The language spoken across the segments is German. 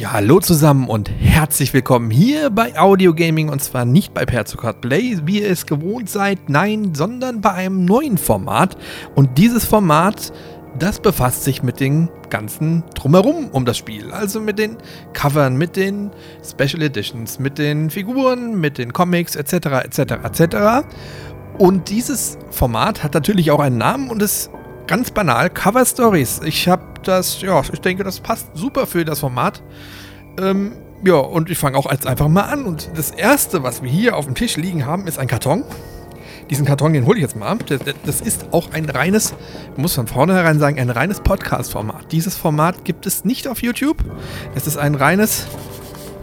Ja, hallo zusammen und herzlich willkommen hier bei Audio Gaming und zwar nicht bei Perzocard Play, wie ihr es gewohnt seid, nein, sondern bei einem neuen Format. Und dieses Format, das befasst sich mit den ganzen Drumherum um das Spiel. Also mit den Covern, mit den Special Editions, mit den Figuren, mit den Comics etc. etc. etc. Und dieses Format hat natürlich auch einen Namen und ist ganz banal Cover Stories. Ich habe das, ja, ich denke, das passt super für das Format. Ähm, ja, und ich fange auch jetzt einfach mal an. Und das erste, was wir hier auf dem Tisch liegen haben, ist ein Karton. Diesen Karton, den hole ich jetzt mal ab. Das ist auch ein reines, muss von vornherein sagen, ein reines Podcast-Format. Dieses Format gibt es nicht auf YouTube. Es ist ein reines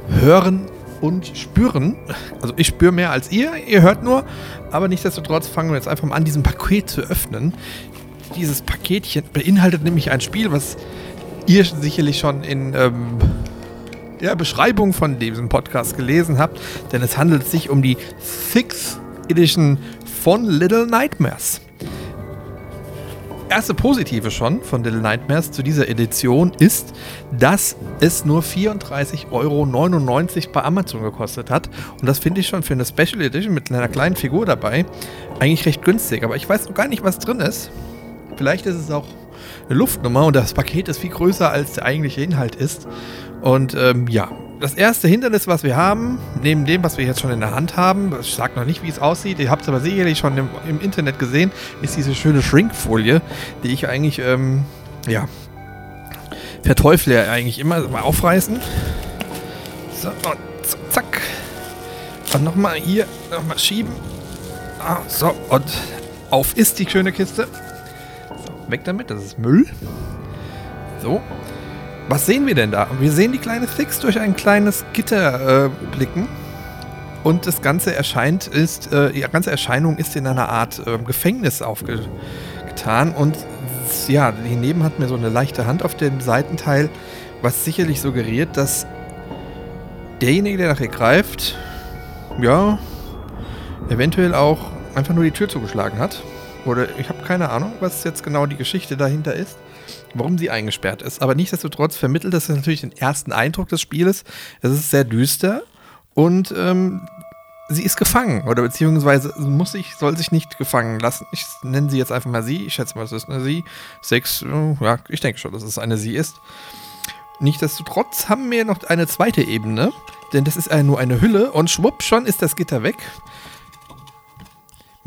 Hören und Spüren. Also ich spüre mehr als ihr, ihr hört nur. Aber nichtsdestotrotz fangen wir jetzt einfach mal an, diesen Paket zu öffnen dieses Paketchen beinhaltet nämlich ein Spiel, was ihr sicherlich schon in ähm, der Beschreibung von diesem Podcast gelesen habt, denn es handelt sich um die Sixth Edition von Little Nightmares. Erste positive schon von Little Nightmares zu dieser Edition ist, dass es nur 34,99 Euro bei Amazon gekostet hat. Und das finde ich schon für eine Special Edition mit einer kleinen Figur dabei eigentlich recht günstig. Aber ich weiß noch gar nicht, was drin ist. Vielleicht ist es auch eine Luftnummer und das Paket ist viel größer, als der eigentliche Inhalt ist. Und ähm, ja, das erste Hindernis, was wir haben, neben dem, was wir jetzt schon in der Hand haben, ich sage noch nicht, wie es aussieht, ihr habt es aber sicherlich schon im, im, Internet gesehen, ist diese schöne Shrinkfolie, die ich eigentlich, ähm, ja, verteufle eigentlich immer. Mal aufreißen. So, und zack. Und nochmal hier, nochmal schieben. Ah, so, und auf ist die schöne Kiste. Weg damit, das ist Müll. So. Was sehen wir denn da? Wir sehen die kleine Fix durch ein kleines Gitter äh, blicken. Und das Ganze erscheint, ist, äh, die ganze Erscheinung ist in einer Art äh, Gefängnis aufgetan. Und ja, daneben hat mir so eine leichte Hand auf dem Seitenteil, was sicherlich suggeriert, dass derjenige, der nachher greift, ja, eventuell auch einfach nur die Tür zugeschlagen hat. Oder ich habe keine Ahnung, was jetzt genau die Geschichte dahinter ist, warum sie eingesperrt ist. Aber nichtsdestotrotz vermittelt das natürlich den ersten Eindruck des Spieles. Es ist sehr düster und ähm, sie ist gefangen oder beziehungsweise muss sich, soll sich nicht gefangen lassen. Ich nenne sie jetzt einfach mal sie. Ich schätze mal, es ist eine sie. Sechs, äh, ja, ich denke schon, dass es eine sie ist. Nichtsdestotrotz haben wir noch eine zweite Ebene, denn das ist nur eine Hülle und schwupp, schon ist das Gitter weg.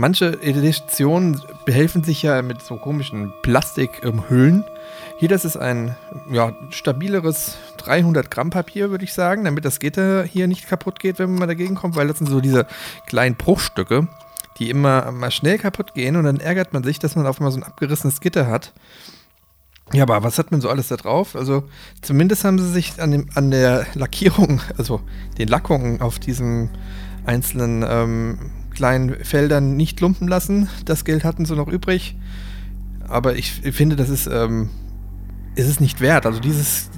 Manche Editionen behelfen sich ja mit so komischen Plastikhüllen. Hier, das ist ein ja, stabileres 300 Gramm Papier, würde ich sagen, damit das Gitter hier nicht kaputt geht, wenn man dagegen kommt, weil das sind so diese kleinen Bruchstücke, die immer mal schnell kaputt gehen und dann ärgert man sich, dass man auf einmal so ein abgerissenes Gitter hat. Ja, aber was hat man so alles da drauf? Also zumindest haben sie sich an, dem, an der Lackierung, also den Lackungen auf diesem einzelnen ähm, kleinen Feldern nicht lumpen lassen. Das Geld hatten sie noch übrig. Aber ich finde, das ist, ähm, ist es nicht wert. Also dieses,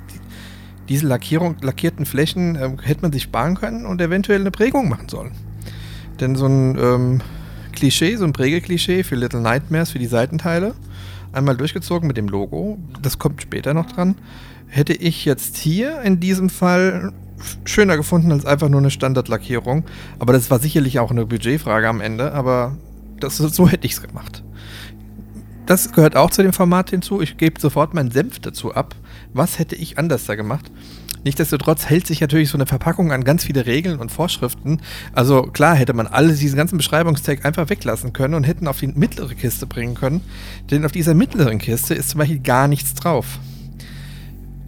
diese Lackierung, lackierten Flächen ähm, hätte man sich sparen können und eventuell eine Prägung machen sollen. Denn so ein ähm, Klischee, so ein Prägeklischee für Little Nightmares, für die Seitenteile, einmal durchgezogen mit dem Logo, das kommt später noch dran, hätte ich jetzt hier in diesem Fall schöner gefunden als einfach nur eine Standardlackierung. Aber das war sicherlich auch eine Budgetfrage am Ende, aber das, so hätte ich es gemacht. Das gehört auch zu dem Format hinzu. Ich gebe sofort meinen Senf dazu ab. Was hätte ich anders da gemacht? Nichtsdestotrotz hält sich natürlich so eine Verpackung an ganz viele Regeln und Vorschriften. Also klar hätte man alle diesen ganzen Beschreibungstext einfach weglassen können und hätten auf die mittlere Kiste bringen können. Denn auf dieser mittleren Kiste ist zum Beispiel gar nichts drauf.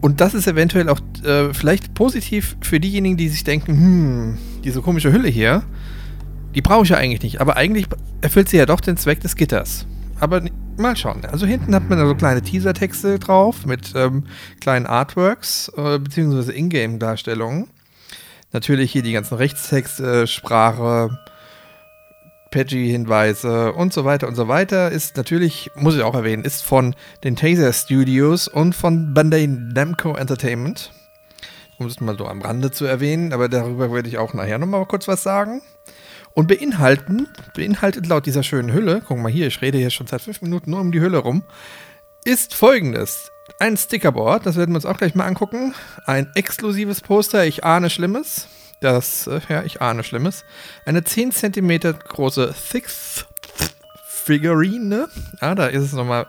Und das ist eventuell auch äh, vielleicht positiv für diejenigen, die sich denken, hm, diese komische Hülle hier, die brauche ich ja eigentlich nicht. Aber eigentlich erfüllt sie ja doch den Zweck des Gitters. Aber mal schauen. Also hinten hat man so kleine Teasertexte drauf mit ähm, kleinen Artworks äh, beziehungsweise Ingame-Darstellungen. Natürlich hier die ganzen Rechtstexte, Sprache, Peggy-Hinweise und so weiter und so weiter ist natürlich, muss ich auch erwähnen, ist von den Taser Studios und von Bandai Namco Entertainment. Um es mal so am Rande zu erwähnen, aber darüber werde ich auch nachher nochmal kurz was sagen. Und beinhalten, beinhaltet laut dieser schönen Hülle, guck mal hier, ich rede hier schon seit fünf Minuten nur um die Hülle rum, ist folgendes. Ein Stickerboard, das werden wir uns auch gleich mal angucken. Ein exklusives Poster, ich ahne Schlimmes. Das, äh, ja, ich ahne Schlimmes. Eine 10 cm große Six Figurine. Ah, da ist es nochmal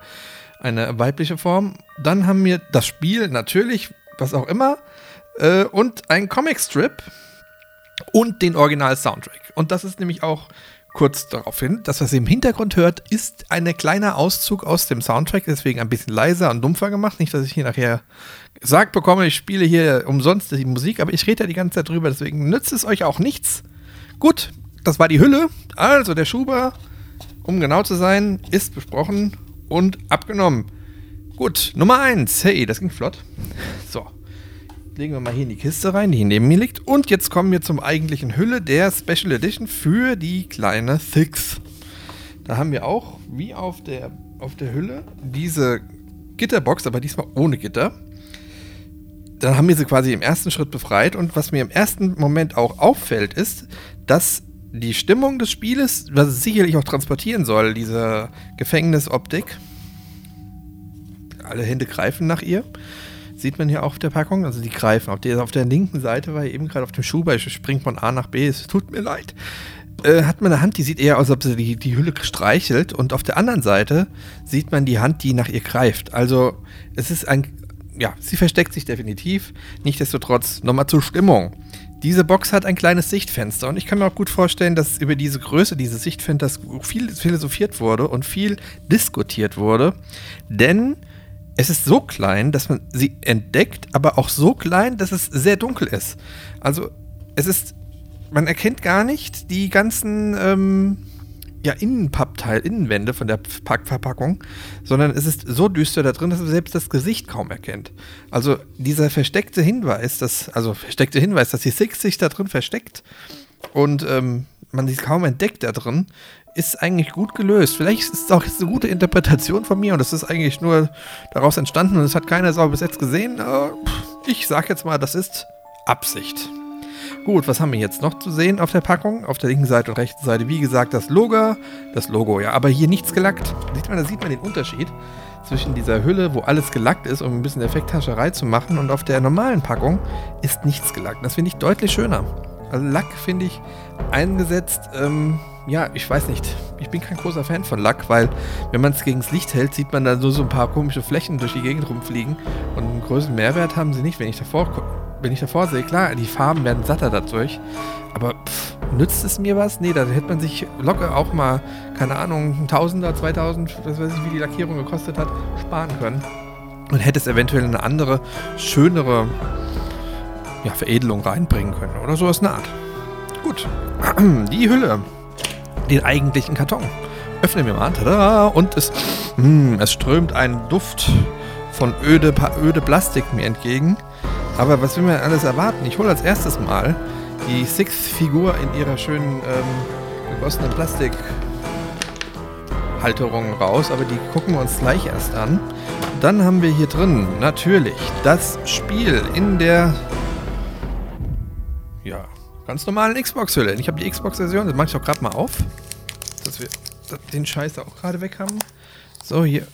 eine weibliche Form. Dann haben wir das Spiel, natürlich, was auch immer. Äh, und ein Comicstrip und den Original-Soundtrack. Und das ist nämlich auch kurz darauf hin. Das, was ihr im Hintergrund hört, ist ein kleiner Auszug aus dem Soundtrack, deswegen ein bisschen leiser und dumpfer gemacht. Nicht, dass ich hier nachher gesagt bekomme, ich spiele hier umsonst die Musik, aber ich rede ja die ganze Zeit drüber, deswegen nützt es euch auch nichts. Gut, das war die Hülle. Also der Schuber, um genau zu sein, ist besprochen und abgenommen. Gut, Nummer 1. Hey, das ging flott. So legen wir mal hier in die Kiste rein, die hier neben mir liegt. Und jetzt kommen wir zum eigentlichen Hülle der Special Edition für die kleine Six. Da haben wir auch, wie auf der, auf der Hülle, diese Gitterbox, aber diesmal ohne Gitter. Dann haben wir sie quasi im ersten Schritt befreit. Und was mir im ersten Moment auch auffällt, ist, dass die Stimmung des Spieles, was es sicherlich auch transportieren soll, diese Gefängnisoptik, alle Hände greifen nach ihr, Sieht man hier auch auf der Packung. Also die greifen. Auf der, auf der linken Seite war eben gerade auf dem Schuhbein, springt von A nach B. Es tut mir leid. Äh, hat man eine Hand, die sieht eher aus, als ob sie die, die Hülle streichelt. Und auf der anderen Seite sieht man die Hand, die nach ihr greift. Also es ist ein, ja, sie versteckt sich definitiv. Nichtsdestotrotz, nochmal zur Stimmung. Diese Box hat ein kleines Sichtfenster und ich kann mir auch gut vorstellen, dass über diese Größe dieses Sichtfensters viel philosophiert wurde und viel diskutiert wurde. Denn es ist so klein, dass man sie entdeckt, aber auch so klein, dass es sehr dunkel ist. Also es ist, man erkennt gar nicht die ganzen ähm, ja, Innenpappteil, Innenwände von der Verpackung, sondern es ist so düster da drin, dass man selbst das Gesicht kaum erkennt. Also dieser versteckte Hinweis, dass, also versteckte Hinweis, dass die Six sich da drin versteckt und ähm, man sie kaum entdeckt da drin, ist eigentlich gut gelöst. Vielleicht ist es auch jetzt eine gute Interpretation von mir und es ist eigentlich nur daraus entstanden und es hat keiner sauber bis jetzt gesehen. Ich sag jetzt mal, das ist Absicht. Gut, was haben wir jetzt noch zu sehen auf der Packung? Auf der linken Seite und rechten Seite, wie gesagt, das Logo. Das Logo, ja, aber hier nichts gelackt. Sieht man, da sieht man den Unterschied zwischen dieser Hülle, wo alles gelackt ist, um ein bisschen Effekthascherei zu machen, und auf der normalen Packung ist nichts gelackt. Das finde ich deutlich schöner. Also Lack finde ich eingesetzt, ähm, ja, ich weiß nicht. Ich bin kein großer Fan von Lack, weil wenn man es gegen das Licht hält, sieht man da so, so ein paar komische Flächen durch die Gegend rumfliegen. Und einen größeren Mehrwert haben sie nicht, wenn ich davor, wenn ich davor sehe. Klar, die Farben werden satter dadurch. Aber pff, nützt es mir was? Nee, da hätte man sich locker auch mal, keine Ahnung, ein Tausender, 2000, was weiß ich, wie die Lackierung gekostet hat, sparen können. Und hätte es eventuell eine andere, schönere ja, Veredelung reinbringen können. Oder sowas eine Art. Gut. Die Hülle den eigentlichen Karton. Öffnen wir mal. Tada, und es, mh, hm, es strömt ein Duft von öde, öde Plastik mir entgegen. Aber was will man alles erwarten? Ich hole als erstes mal die Six-Figur in ihrer schönen ähm, gegossenen Plastikhalterung raus. Aber die gucken wir uns gleich erst an. Dann haben wir hier drin natürlich das Spiel in der Ganz normalen Xbox-Hülle. Ich habe die Xbox-Version, das mache ich auch gerade mal auf. Dass wir den Scheiß da auch gerade weg haben. So, hier.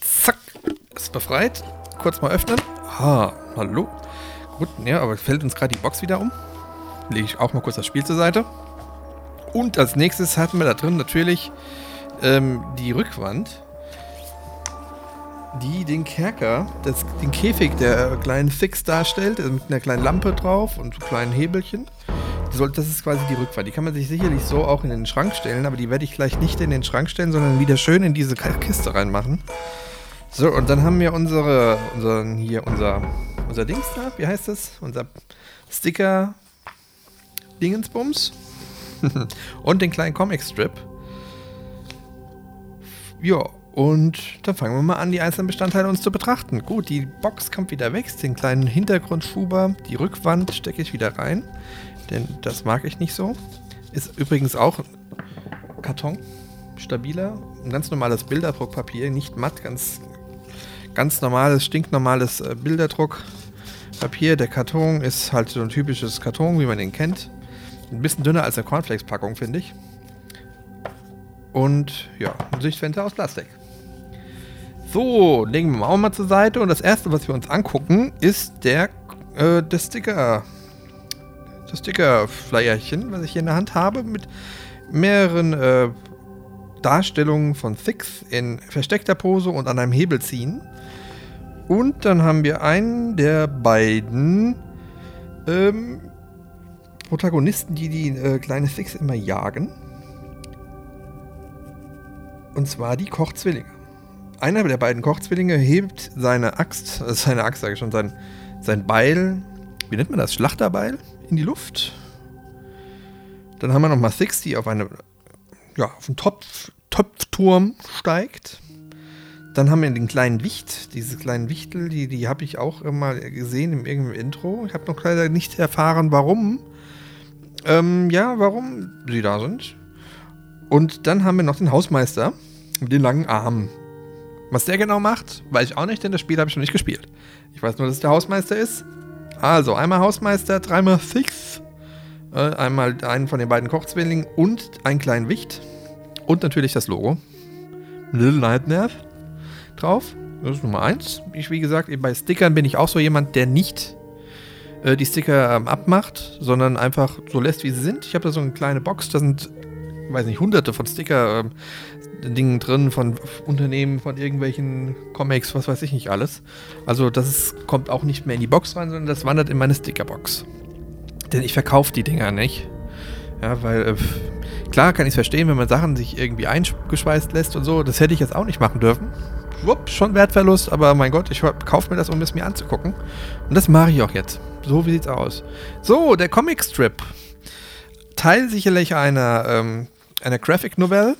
Zack. Ist befreit. Kurz mal öffnen. Ha, hallo. Gut, ja, aber fällt uns gerade die Box wieder um. Lege ich auch mal kurz das Spiel zur Seite. Und als nächstes hatten wir da drin natürlich ähm, die Rückwand die den Kerker, das, den Käfig der kleinen Fix darstellt, also mit einer kleinen Lampe drauf und kleinen Hebelchen. Das ist quasi die Rückfahrt. Die kann man sich sicherlich so auch in den Schrank stellen, aber die werde ich gleich nicht in den Schrank stellen, sondern wieder schön in diese Kiste reinmachen. So, und dann haben wir unsere, unseren, hier unser, unser Dings da, wie heißt das? Unser Sticker Dingensbums. und den kleinen Comic-Strip. Ja, und dann fangen wir mal an, die einzelnen Bestandteile uns zu betrachten. Gut, die Box kommt wieder weg, den kleinen Hintergrundschuber, die Rückwand stecke ich wieder rein, denn das mag ich nicht so. Ist übrigens auch Karton, stabiler, ein ganz normales Bilderdruckpapier, nicht matt, ganz, ganz normales, stinknormales äh, Bilderdruckpapier. Der Karton ist halt so ein typisches Karton, wie man den kennt. Ein bisschen dünner als eine Cornflakes-Packung, finde ich. Und ja, ein Sichtfenster aus Plastik. So, legen wir auch mal zur Seite. Und das erste, was wir uns angucken, ist der, äh, der Sticker. Das Sticker-Flyerchen, was ich hier in der Hand habe, mit mehreren äh, Darstellungen von Six in versteckter Pose und an einem Hebel ziehen. Und dann haben wir einen der beiden ähm, Protagonisten, die die äh, kleine Six immer jagen. Und zwar die Kochzwillinge. Einer der beiden Kochzwillinge hebt seine Axt, äh, seine Axt sage ich schon, sein, sein Beil, wie nennt man das, Schlachterbeil, in die Luft. Dann haben wir nochmal Six, die auf, eine, ja, auf einen Topf, Topfturm steigt. Dann haben wir den kleinen Wicht, diese kleinen Wichtel, die, die habe ich auch mal gesehen im irgendeinem Intro. Ich habe noch leider nicht erfahren, warum. Ähm, ja, warum sie da sind. Und dann haben wir noch den Hausmeister mit den langen Armen. Was der genau macht, weiß ich auch nicht, denn das Spiel habe ich noch nicht gespielt. Ich weiß nur, dass es der Hausmeister ist. Also einmal Hausmeister, dreimal Six, äh, einmal einen von den beiden Kochzwillingen und einen kleinen Wicht. Und natürlich das Logo. Little Nightmare drauf. Das ist Nummer eins. Ich, wie gesagt, bei Stickern bin ich auch so jemand, der nicht äh, die Sticker ähm, abmacht, sondern einfach so lässt, wie sie sind. Ich habe da so eine kleine Box, da sind, weiß nicht, hunderte von Sticker. Ähm, Dingen drin von Unternehmen, von irgendwelchen Comics, was weiß ich nicht alles. Also das ist, kommt auch nicht mehr in die Box rein, sondern das wandert in meine Stickerbox. Denn ich verkaufe die Dinger nicht. Ja, weil äh, klar kann ich es verstehen, wenn man Sachen sich irgendwie eingeschweißt lässt und so. Das hätte ich jetzt auch nicht machen dürfen wupp, schon Wertverlust, aber mein Gott, ich kaufe mir das, um es mir anzugucken. Und das mache ich auch jetzt. So, wie sieht's aus? So, der Comicstrip. Teil sicherlich einer, ähm, einer Graphic Novelle.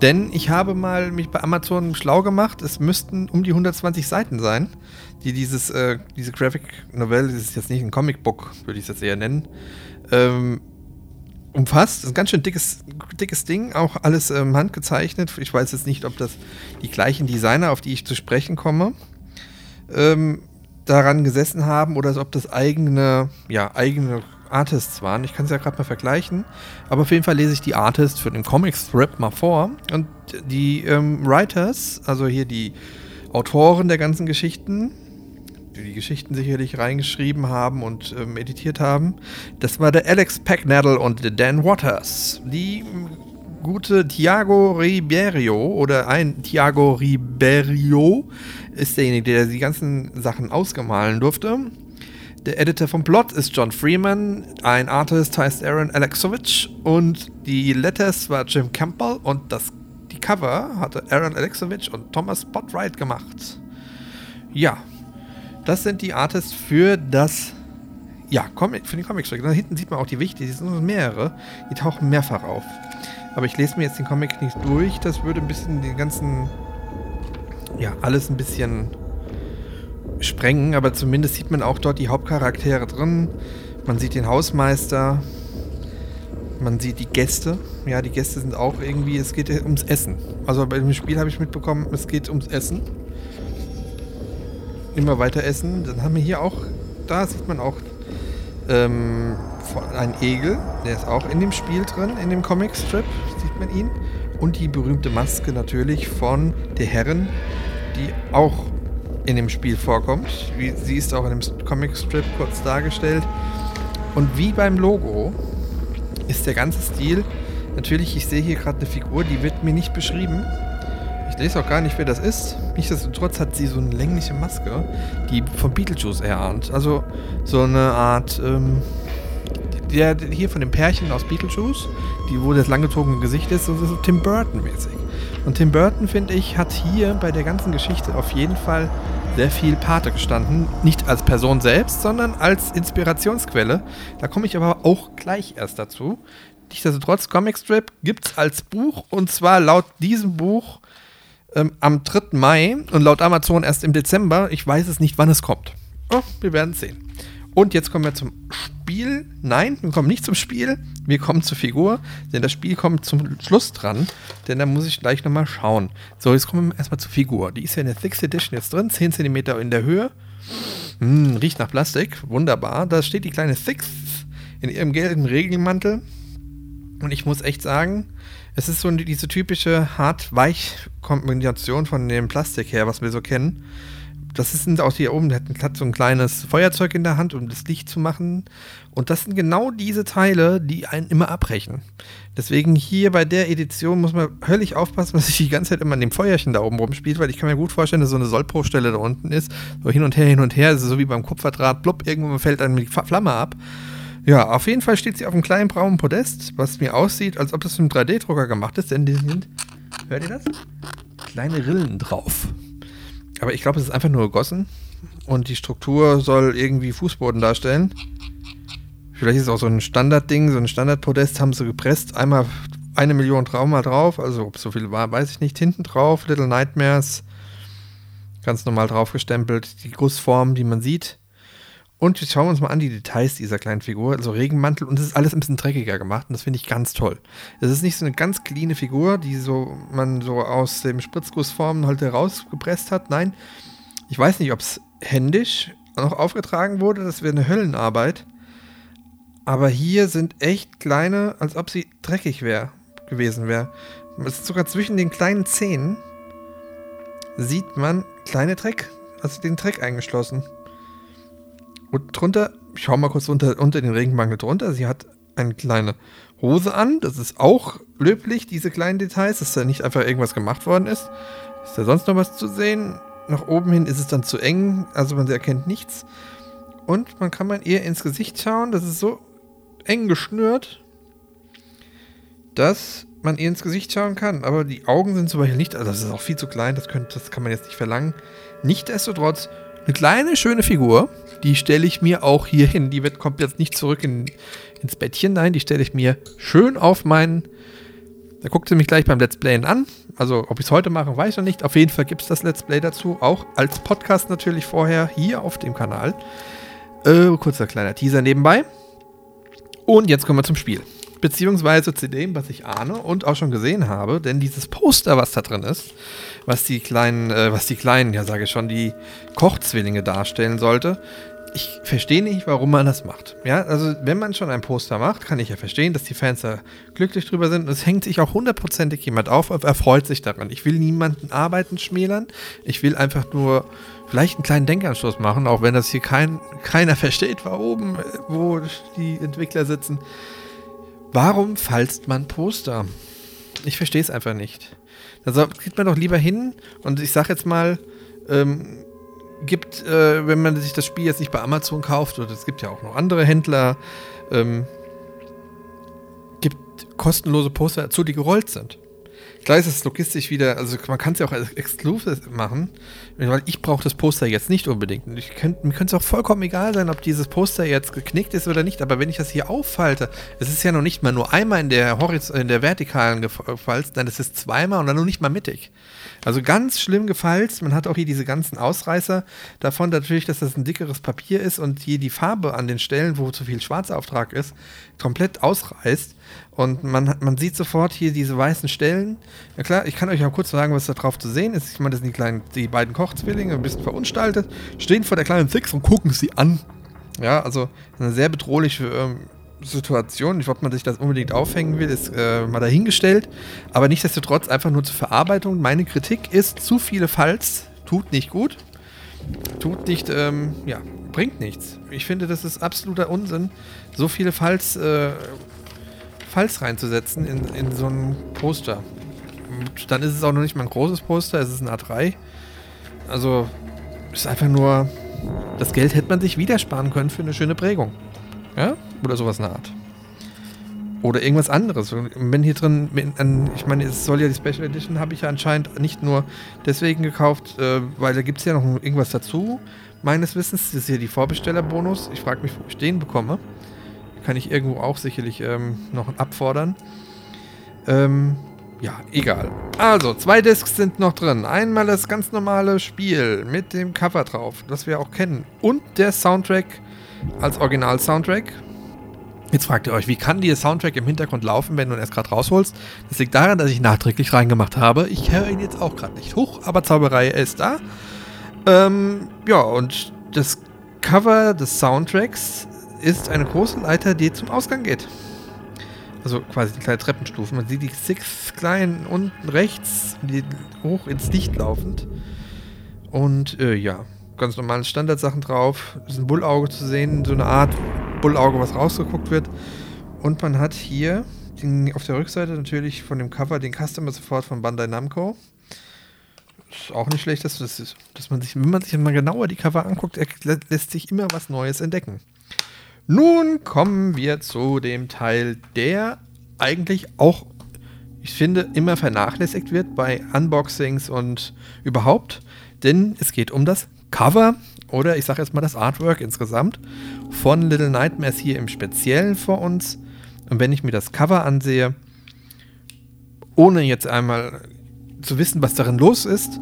Denn ich habe mal mich bei Amazon schlau gemacht. Es müssten um die 120 Seiten sein, die dieses, äh, diese Graphic Novelle, das ist jetzt nicht ein Comicbook, würde ich es jetzt eher nennen, ähm, umfasst. Das ist ein ganz schön dickes, dickes Ding, auch alles ähm, handgezeichnet. Ich weiß jetzt nicht, ob das die gleichen Designer, auf die ich zu sprechen komme, ähm, daran gesessen haben oder ob das eigene, ja, eigene Artists waren. Ich kann es ja gerade mal vergleichen. Aber auf jeden Fall lese ich die Artists für den Comic-Strip mal vor. Und die ähm, Writers, also hier die Autoren der ganzen Geschichten, die die Geschichten sicherlich reingeschrieben haben und ähm, editiert haben. Das war der Alex Packnadle und der Dan Waters. Die gute Thiago Ribeiro oder ein Thiago Ribeiro ist derjenige, der die ganzen Sachen ausgemalen durfte. Der Editor vom Plot ist John Freeman, ein Artist heißt Aaron Alexovich und die Letters war Jim Campbell und das, die Cover hatte Aaron Alexovich und Thomas Botwright gemacht. Ja, das sind die Artists für das, ja, Comic, für den Comic-Strip. Da hinten sieht man auch die wichtigen, die sind mehrere, die tauchen mehrfach auf. Aber ich lese mir jetzt den Comic nicht durch, das würde ein bisschen den ganzen, ja, alles ein bisschen sprengen, aber zumindest sieht man auch dort die Hauptcharaktere drin. Man sieht den Hausmeister, man sieht die Gäste. Ja, die Gäste sind auch irgendwie, es geht ums Essen. Also bei dem Spiel habe ich mitbekommen, es geht ums Essen immer weiter essen. Dann haben wir hier auch, da sieht man auch ähm, einen Egel, der ist auch in dem Spiel drin, in dem Comicstrip, sieht man ihn. Und die berühmte Maske natürlich von der Herren, die auch in dem Spiel vorkommt. Wie, sie ist auch in dem Comicstrip kurz dargestellt. Und wie beim Logo ist der ganze Stil, natürlich, ich sehe hier gerade eine Figur, die wird mir nicht beschrieben. Ich lese auch gar nicht, wer das ist. Nichtsdestotrotz hat sie so eine längliche Maske, die von Beetlejuice erahnt. Also so eine Art, ähm, der, hier von dem Pärchen aus Beetlejuice, die, wo das langgezogene Gesicht ist, so, so Tim Burton-mäßig. Und Tim Burton, finde ich, hat hier bei der ganzen Geschichte auf jeden Fall sehr viel Pate gestanden. Nicht als Person selbst, sondern als Inspirationsquelle. Da komme ich aber auch gleich erst dazu. Nichtsdestotrotz, Comic Strip gibt es als Buch und zwar laut diesem Buch ähm, am 3. Mai und laut Amazon erst im Dezember. Ich weiß es nicht, wann es kommt. Oh, wir werden sehen. Und jetzt kommen wir zum Spiel. Nein, wir kommen nicht zum Spiel. Wir kommen zur Figur. Denn das Spiel kommt zum Schluss dran. Denn da muss ich gleich nochmal schauen. So, jetzt kommen wir erstmal zur Figur. Die ist ja in der Sixth Edition jetzt drin. 10 cm in der Höhe. Hm, riecht nach Plastik. Wunderbar. Da steht die kleine Sixth in ihrem gelben Regelmantel. Und ich muss echt sagen, Es ist so diese typische hart-weich-Kombination von dem Plastik her, was wir so kennen. Das sind auch hier oben, der hat so ein kleines Feuerzeug in der Hand, um das Licht zu machen. Und das sind genau diese Teile, die einen immer abbrechen. Deswegen hier bei der Edition muss man höllisch aufpassen, dass sich die ganze Zeit immer an dem Feuerchen da oben rumspielt, weil ich kann mir gut vorstellen, dass so eine Sollbruchstelle da unten ist. So hin und her, hin und her, also so wie beim Kupferdraht, blub, irgendwann fällt dann die Flamme ab. Ja, auf jeden Fall steht sie auf einem kleinen braunen Podest, was mir aussieht, als ob das mit einem 3D-Drucker gemacht ist, denn die sind, hört ihr das? Kleine Rillen drauf. Aber ich glaube, es ist einfach nur gegossen und die Struktur soll irgendwie Fußboden darstellen. Vielleicht ist es auch so ein Standardding, so ein Standardpodest haben sie gepresst, einmal eine Million Trauma drauf, also ob so viel war, weiß ich nicht. Hinten drauf, Little Nightmares, ganz normal draufgestempelt, die Gussform, die man sieht. Und wir schauen uns mal an die Details dieser kleinen Figur. Also Regenmantel und es ist alles ein bisschen dreckiger gemacht und das finde ich ganz toll. Es ist nicht so eine ganz cleane Figur, die so man so aus dem Spritzgussformen halt herausgepresst hat. Nein, ich weiß nicht, ob es händisch noch aufgetragen wurde. Das wäre eine Höllenarbeit. Aber hier sind echt kleine, als ob sie dreckig wäre gewesen wäre. Es ist sogar zwischen den kleinen Zähnen sieht man kleine Dreck, also den Dreck eingeschlossen. Und drunter, ich schau mal kurz unter, unter den Regenmangel drunter. Sie hat eine kleine Hose an. Das ist auch löblich, diese kleinen Details, dass da nicht einfach irgendwas gemacht worden ist. Ist da sonst noch was zu sehen? Nach oben hin ist es dann zu eng, also man erkennt nichts. Und man kann man ihr ins Gesicht schauen. Das ist so eng geschnürt, dass man ihr ins Gesicht schauen kann. Aber die Augen sind zum Beispiel nicht, also das ist auch viel zu klein, das, könnte, das kann man jetzt nicht verlangen. Nichtsdestotrotz eine kleine, schöne Figur. Die stelle ich mir auch hier hin. Die wird, kommt jetzt nicht zurück in, ins Bettchen. Nein, die stelle ich mir schön auf meinen. Da guckt sie mich gleich beim Let's Playen an. Also, ob ich es heute mache, weiß ich noch nicht. Auf jeden Fall gibt es das Let's Play dazu. Auch als Podcast natürlich vorher hier auf dem Kanal. Äh, kurzer kleiner Teaser nebenbei. Und jetzt kommen wir zum Spiel. Beziehungsweise zu dem, was ich ahne und auch schon gesehen habe. Denn dieses Poster, was da drin ist, was die kleinen, äh, was die kleinen, ja sage ich schon, die Kochzwillinge darstellen sollte. Ich verstehe nicht, warum man das macht. Ja, also wenn man schon ein Poster macht, kann ich ja verstehen, dass die Fans da glücklich drüber sind. Und es hängt sich auch hundertprozentig jemand auf, er freut sich daran. Ich will niemanden arbeiten schmälern. Ich will einfach nur vielleicht einen kleinen Denkanstoß machen, auch wenn das hier kein, keiner versteht, warum, wo die Entwickler sitzen. Warum falzt man Poster? Ich verstehe es einfach nicht. Also geht man doch lieber hin und ich sag jetzt mal, ähm, gibt, äh, wenn man sich das Spiel jetzt nicht bei Amazon kauft, oder es gibt ja auch noch andere Händler, ähm, gibt kostenlose Poster dazu, die gerollt sind. Klar ist es logistisch wieder, also man kann es ja auch als Exclusive machen, weil ich brauche das Poster jetzt nicht unbedingt. Ich könnt, mir könnte es auch vollkommen egal sein, ob dieses Poster jetzt geknickt ist oder nicht, aber wenn ich das hier auffalte, es ist ja noch nicht mal nur einmal in der, Horiz in der vertikalen gefalzt, nein, es ist zweimal und dann noch nicht mal mittig. Also ganz schlimm gefalzt. Man hat auch hier diese ganzen Ausreißer davon, natürlich, dass das ein dickeres Papier ist und hier die Farbe an den Stellen, wo zu viel Schwarzauftrag ist, komplett ausreißt. Und man, man sieht sofort hier diese weißen Stellen. Ja klar, ich kann euch auch kurz sagen, was da drauf zu sehen ist. Ich meine, das sind die, kleinen, die beiden Kochzwillinge, ein bisschen verunstaltet, stehen vor der kleinen Six und gucken sie an. Ja, also sehr bedrohliche ähm, Situation. Ich, ob man sich das unbedingt aufhängen will, ist äh, mal dahingestellt. Aber nichtsdestotrotz einfach nur zur Verarbeitung. Meine Kritik ist, zu viele Falls tut nicht gut. Tut nicht, ähm, ja, bringt nichts. Ich finde, das ist absoluter Unsinn, so viele Falls, äh, Falls reinzusetzen in, in so ein Poster. Und dann ist es auch noch nicht mal ein großes Poster, es ist ein A3. Also, ist einfach nur, das Geld hätte man sich wieder sparen können für eine schöne Prägung. Ja? Oder sowas in der Art. Oder irgendwas anderes. Wenn hier drin, ich meine, es soll ja die Special Edition, habe ich ja anscheinend nicht nur deswegen gekauft, äh, weil da gibt es ja noch irgendwas dazu. Meines Wissens das ist hier die Vorbestellerbonus. Ich frage mich, wo ich den bekomme. Kann ich irgendwo auch sicherlich ähm, noch abfordern. Ähm, ja, egal. Also, zwei Discs sind noch drin. Einmal das ganz normale Spiel mit dem Cover drauf, das wir auch kennen. Und der Soundtrack als Original-Soundtrack. Jetzt fragt ihr euch, wie kann der Soundtrack im Hintergrund laufen, wenn du ihn erst gerade rausholst? Das liegt daran, dass ich nachträglich reingemacht habe. Ich höre ihn jetzt auch gerade nicht hoch, aber Zauberei ist da. Ähm, ja, und das Cover des Soundtracks ist eine große Leiter, die zum Ausgang geht. Also quasi die kleinen Treppenstufen. Man sieht die Six kleinen unten rechts, hoch ins Licht laufend. Und äh, ja, ganz normale Standardsachen drauf. Ist ein Bullauge zu sehen, so eine Art Bullauge, was rausgeguckt wird. Und man hat hier den, auf der Rückseite natürlich von dem Cover den Customer Support von Bandai Namco. Ist auch nicht schlecht, dass, das dass man sich, wenn man sich mal genauer die Cover anguckt, lässt sich immer was Neues entdecken. Nun kommen wir zu dem Teil, der eigentlich auch, ich finde, immer vernachlässigt wird bei Unboxings und überhaupt, denn es geht um das Cover oder ich sage jetzt mal das Artwork insgesamt von Little Nightmares hier im Speziellen vor uns. Und wenn ich mir das Cover ansehe, ohne jetzt einmal zu wissen, was darin los ist,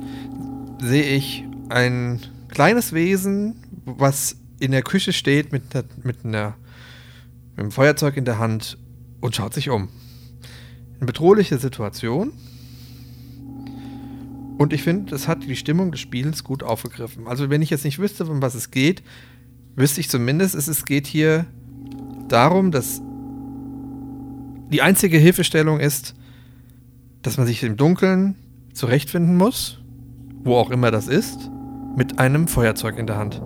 sehe ich ein kleines Wesen, was in der Küche steht mit, einer, mit, einer, mit einem Feuerzeug in der Hand und schaut sich um. Eine bedrohliche Situation. Und ich finde, das hat die Stimmung des Spiels gut aufgegriffen. Also wenn ich jetzt nicht wüsste, um was es geht, wüsste ich zumindest, es, es geht hier darum, dass die einzige Hilfestellung ist, dass man sich im Dunkeln zurechtfinden muss, wo auch immer das ist, mit einem Feuerzeug in der Hand.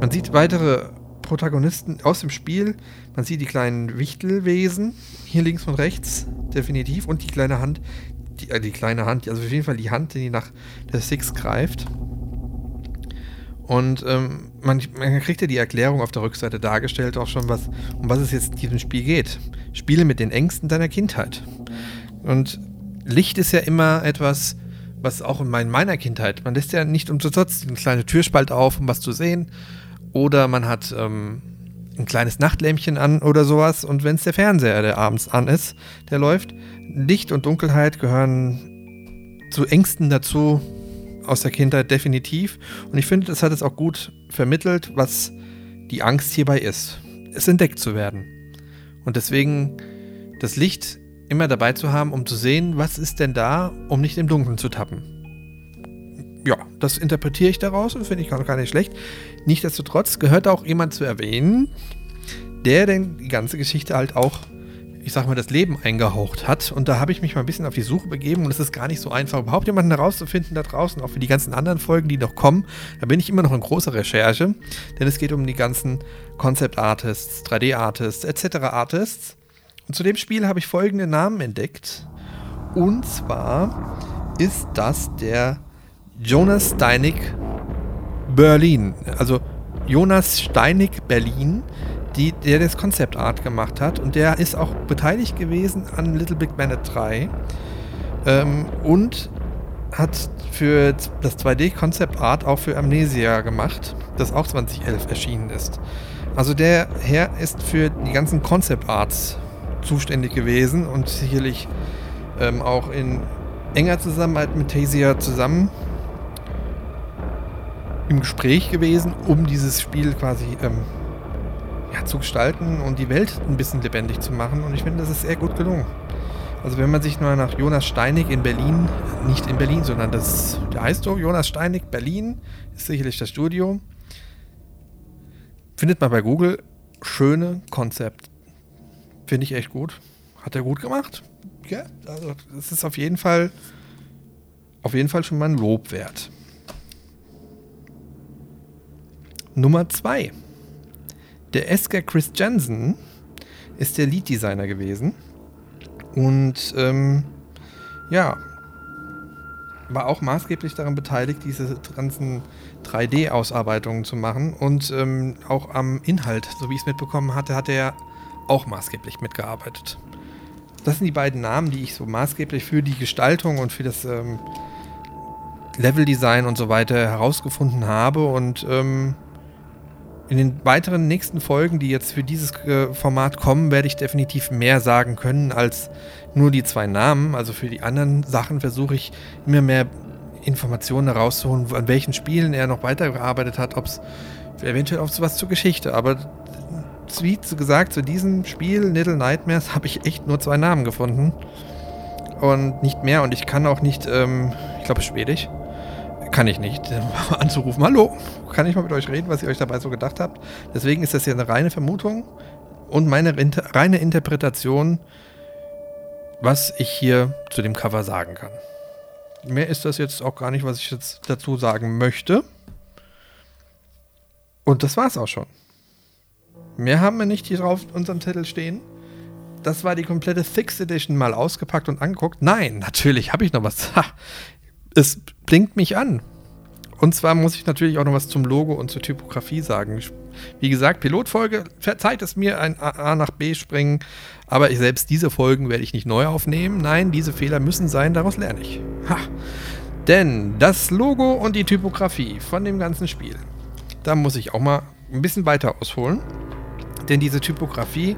Man sieht weitere Protagonisten aus dem Spiel. Man sieht die kleinen Wichtelwesen hier links und rechts, definitiv, und die kleine Hand, die, äh, die kleine Hand, also auf jeden Fall die Hand, die nach der Six greift. Und ähm, man, man, kriegt ja die Erklärung auf der Rückseite dargestellt, auch schon, was, um was es jetzt in diesem Spiel geht. Spiele mit den Ängsten deiner Kindheit. Und Licht ist ja immer etwas, was auch in meiner Kindheit, man lässt ja nicht umsonst eine kleine Türspalt auf, um was zu sehen. Oder man hat ähm, ein kleines Nachtlämpchen an oder sowas. Und wenn es der Fernseher, der abends an ist, der läuft, Licht und Dunkelheit gehören zu Ängsten dazu aus der Kindheit definitiv. Und ich finde, das hat es auch gut vermittelt, was die Angst hierbei ist. Es entdeckt zu werden. Und deswegen das Licht immer dabei zu haben, um zu sehen, was ist denn da, um nicht im Dunkeln zu tappen. Ja, das interpretiere ich daraus und finde ich gar nicht schlecht. Nichtsdestotrotz gehört auch jemand zu erwähnen, der denn die ganze Geschichte halt auch, ich sag mal, das Leben eingehaucht hat. Und da habe ich mich mal ein bisschen auf die Suche begeben und es ist gar nicht so einfach, überhaupt jemanden herauszufinden da draußen, auch für die ganzen anderen Folgen, die noch kommen. Da bin ich immer noch in großer Recherche, denn es geht um die ganzen Concept Artists, 3D Artists, etc. Artists und zu dem Spiel habe ich folgende Namen entdeckt. Und zwar ist das der Jonas Steinig Berlin. Also Jonas Steinig Berlin, die, der das Concept Art gemacht hat. Und der ist auch beteiligt gewesen an Little Big Planet 3. Ähm, und hat für das 2D Concept Art auch für Amnesia gemacht, das auch 2011 erschienen ist. Also der Herr ist für die ganzen Concept Arts zuständig gewesen und sicherlich ähm, auch in enger Zusammenarbeit mit Tasia zusammen im Gespräch gewesen, um dieses Spiel quasi ähm, ja, zu gestalten und die Welt ein bisschen lebendig zu machen. Und ich finde, das ist sehr gut gelungen. Also wenn man sich nur nach Jonas Steinig in Berlin, nicht in Berlin, sondern das, der heißt so, Jonas Steinig Berlin, ist sicherlich das Studio, findet man bei Google schöne Konzept Finde ich echt gut. Hat er gut gemacht. Ja, also das ist auf jeden Fall auf jeden Fall schon mal ein Lob wert. Nummer 2. Der Esker Chris Jensen ist der Lead-Designer gewesen. Und ähm, ja, war auch maßgeblich daran beteiligt, diese ganzen 3D-Ausarbeitungen zu machen. Und ähm, auch am Inhalt, so wie ich es mitbekommen hatte, hat er auch maßgeblich mitgearbeitet. Das sind die beiden Namen, die ich so maßgeblich für die Gestaltung und für das ähm, Leveldesign und so weiter herausgefunden habe. Und ähm, in den weiteren nächsten Folgen, die jetzt für dieses äh, Format kommen, werde ich definitiv mehr sagen können als nur die zwei Namen. Also für die anderen Sachen versuche ich immer mehr Informationen herauszuholen, an welchen Spielen er noch weitergearbeitet hat, ob es eventuell auch was zur Geschichte. Aber wie gesagt, zu diesem Spiel Little Nightmares habe ich echt nur zwei Namen gefunden. Und nicht mehr. Und ich kann auch nicht, ähm, ich glaube Schwedisch. Kann ich nicht. Anzurufen, hallo, kann ich mal mit euch reden, was ihr euch dabei so gedacht habt. Deswegen ist das ja eine reine Vermutung. und meine reine Interpretation, was ich hier zu dem Cover sagen kann. Mehr ist das jetzt auch gar nicht, was ich jetzt dazu sagen möchte. Und das war's auch schon. Mehr haben wir nicht hier drauf auf unserem Zettel stehen. Das war die komplette Sixth Edition mal ausgepackt und angeguckt. Nein, natürlich habe ich noch was. Ha, es blinkt mich an. Und zwar muss ich natürlich auch noch was zum Logo und zur Typografie sagen. Wie gesagt, Pilotfolge, verzeiht es mir, ein A nach B springen. Aber ich, selbst diese Folgen werde ich nicht neu aufnehmen. Nein, diese Fehler müssen sein, daraus lerne ich. Ha. Denn das Logo und die Typografie von dem ganzen Spiel, da muss ich auch mal ein bisschen weiter ausholen. Denn diese Typografie,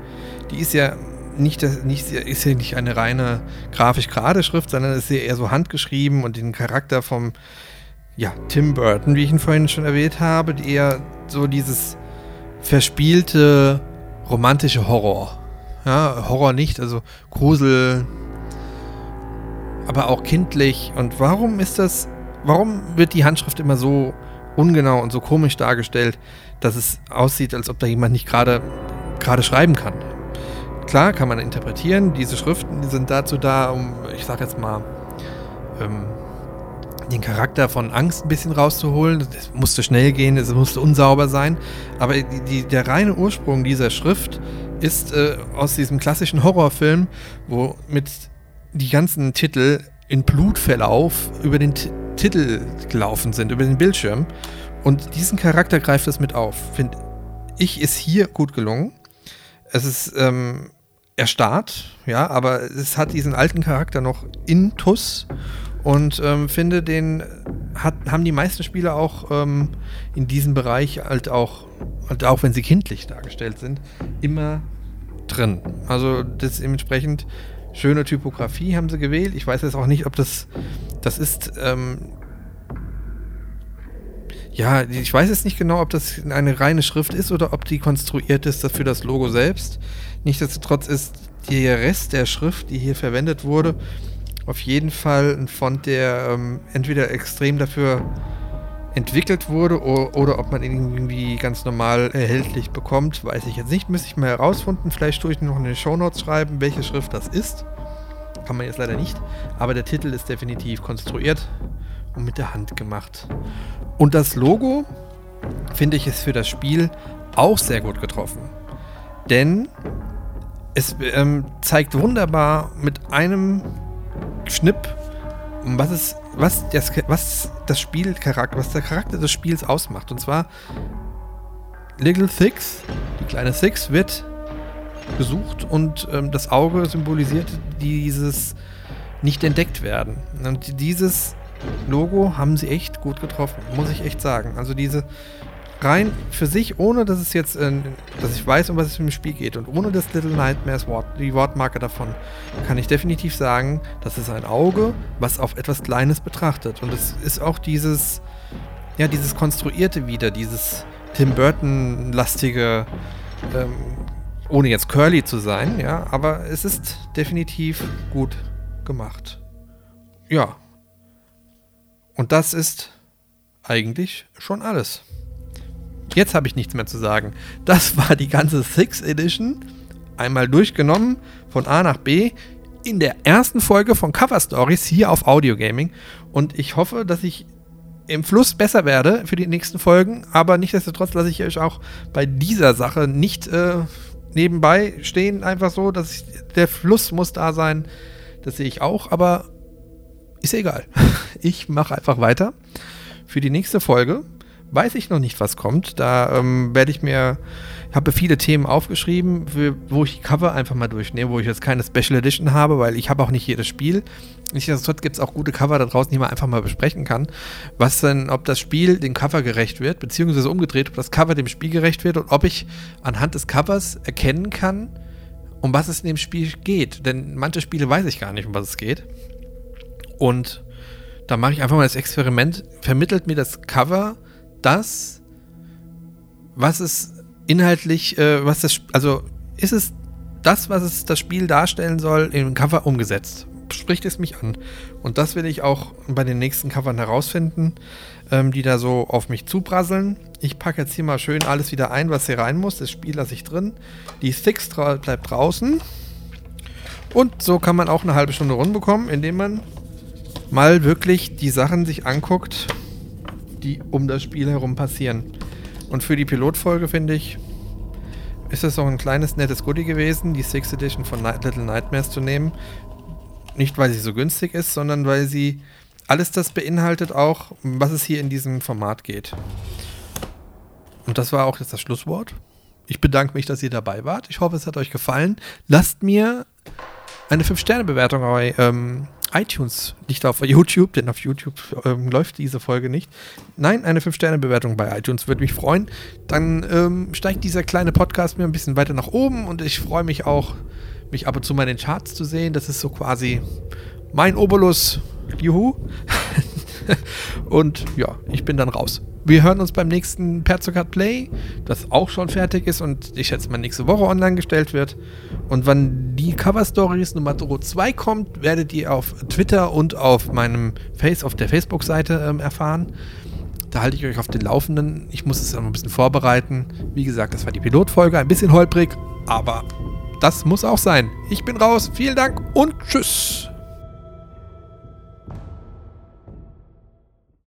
die ist ja nicht, nicht, ist ja nicht eine reine grafisch gerade Schrift, sondern ist ja eher so handgeschrieben und den Charakter vom ja, Tim Burton, wie ich ihn vorhin schon erwähnt habe, eher so dieses verspielte romantische Horror. Ja, Horror nicht, also Grusel, aber auch kindlich. Und warum ist das, warum wird die Handschrift immer so ungenau und so komisch dargestellt, dass es aussieht, als ob da jemand nicht gerade gerade schreiben kann? Klar, kann man interpretieren. Diese Schriften die sind dazu da, um, ich sag jetzt mal, ähm, den Charakter von Angst ein bisschen rauszuholen. Es musste schnell gehen, es musste unsauber sein. Aber die, die, der reine Ursprung dieser Schrift ist äh, aus diesem klassischen Horrorfilm, wo mit die ganzen Titel in Blutverlauf über den T Titel gelaufen sind, über den Bildschirm. Und diesen Charakter greift es mit auf. Finde ich, ist hier gut gelungen. Es ist ähm, erstarrt, ja, aber es hat diesen alten Charakter noch in Tuss und ähm, finde, den hat, haben die meisten Spieler auch ähm, in diesem Bereich halt auch, halt auch wenn sie kindlich dargestellt sind, immer drin. Also das dementsprechend schöne Typografie haben sie gewählt. Ich weiß jetzt auch nicht, ob das das ist. Ähm, ja, ich weiß jetzt nicht genau, ob das eine reine Schrift ist oder ob die konstruiert ist für das Logo selbst. Nichtsdestotrotz ist der Rest der Schrift, die hier verwendet wurde, auf jeden Fall ein Font, der ähm, entweder extrem dafür entwickelt wurde oder, oder, ob man ihn irgendwie ganz normal erhältlich bekommt, weiß ich jetzt nicht. Müsste ich mal herausfinden. Vielleicht tue ich noch in den Shownotes schreiben, welche Schrift das ist. Kann man jetzt leider nicht. Aber der Titel ist definitiv konstruiert und mit der Hand gemacht. Und das Logo, finde ich, ist für das Spiel auch sehr gut getroffen. Denn es ähm, zeigt wunderbar mit einem Schnipp, was es, was das, was das Spielcharakter, was der Charakter des Spiels ausmacht. Und zwar Little Six, die kleine Six, wird gesucht und ähm, das Auge symbolisiert dieses nicht entdeckt werden. Und dieses Logo haben sie echt gut getroffen, muss ich echt sagen. Also diese rein für sich, ohne dass es jetzt, äh, dass ich weiß, um was es im Spiel geht und ohne das Little Nightmares Wort, die Wortmarke davon, kann ich definitiv sagen, das ist ein Auge, was auf etwas Kleines betrachtet. Und es ist auch dieses, ja, dieses Konstruierte wieder, dieses Tim Burton-lastige, ähm, ohne jetzt curly zu sein, ja, aber es ist definitiv gut gemacht. Ja. Und das ist eigentlich schon alles. Jetzt habe ich nichts mehr zu sagen. Das war die ganze Six Edition. Einmal durchgenommen von A nach B in der ersten Folge von Cover Stories hier auf Audio Gaming. Und ich hoffe, dass ich im Fluss besser werde für die nächsten Folgen. Aber nichtsdestotrotz lasse ich euch auch bei dieser Sache nicht äh, nebenbei stehen. Einfach so, dass ich, der Fluss muss da sein. Das sehe ich auch. Aber ist egal. Ich mache einfach weiter. Für die nächste Folge weiß ich noch nicht, was kommt. Da ähm, werde ich mir, habe viele Themen aufgeschrieben, für, wo ich die Cover einfach mal durchnehme, wo ich jetzt keine Special Edition habe, weil ich habe auch nicht jedes Spiel. Nichtsdestotrotz gibt es auch gute Cover da draußen, die man einfach mal besprechen kann. Was denn, ob das Spiel dem Cover gerecht wird, beziehungsweise umgedreht, ob das Cover dem Spiel gerecht wird und ob ich anhand des Covers erkennen kann, um was es in dem Spiel geht. Denn manche Spiele weiß ich gar nicht, um was es geht. Und da mache ich einfach mal das Experiment, vermittelt mir das Cover das, was es inhaltlich, äh, was das, also ist es das, was es das Spiel darstellen soll, im Cover umgesetzt. spricht es mich an. Und das will ich auch bei den nächsten Covern herausfinden, ähm, die da so auf mich zuprasseln. Ich packe jetzt hier mal schön alles wieder ein, was hier rein muss. Das Spiel lasse ich drin. Die Sticks bleibt draußen. Und so kann man auch eine halbe Stunde rumbekommen, indem man mal wirklich die Sachen sich anguckt, die um das Spiel herum passieren. Und für die Pilotfolge finde ich, ist es auch ein kleines nettes Goodie gewesen, die Sixth Edition von Night Little Nightmares zu nehmen. Nicht, weil sie so günstig ist, sondern weil sie alles das beinhaltet auch, was es hier in diesem Format geht. Und das war auch jetzt das Schlusswort. Ich bedanke mich, dass ihr dabei wart. Ich hoffe, es hat euch gefallen. Lasst mir eine 5-Sterne-Bewertung bei ähm, iTunes, nicht auf YouTube, denn auf YouTube ähm, läuft diese Folge nicht. Nein, eine 5-Sterne-Bewertung bei iTunes würde mich freuen. Dann ähm, steigt dieser kleine Podcast mir ein bisschen weiter nach oben und ich freue mich auch, mich ab und zu mal in den Charts zu sehen. Das ist so quasi mein Obolus. Juhu. und ja, ich bin dann raus. Wir hören uns beim nächsten Perzokat Play, das auch schon fertig ist und ich schätze mal nächste Woche online gestellt wird. Und wann die Cover Stories Nummer 2 kommt, werdet ihr auf Twitter und auf meinem Face, auf der Facebook-Seite ähm, erfahren. Da halte ich euch auf den Laufenden. Ich muss es noch ein bisschen vorbereiten. Wie gesagt, das war die Pilotfolge, ein bisschen holprig, aber das muss auch sein. Ich bin raus. Vielen Dank und tschüss.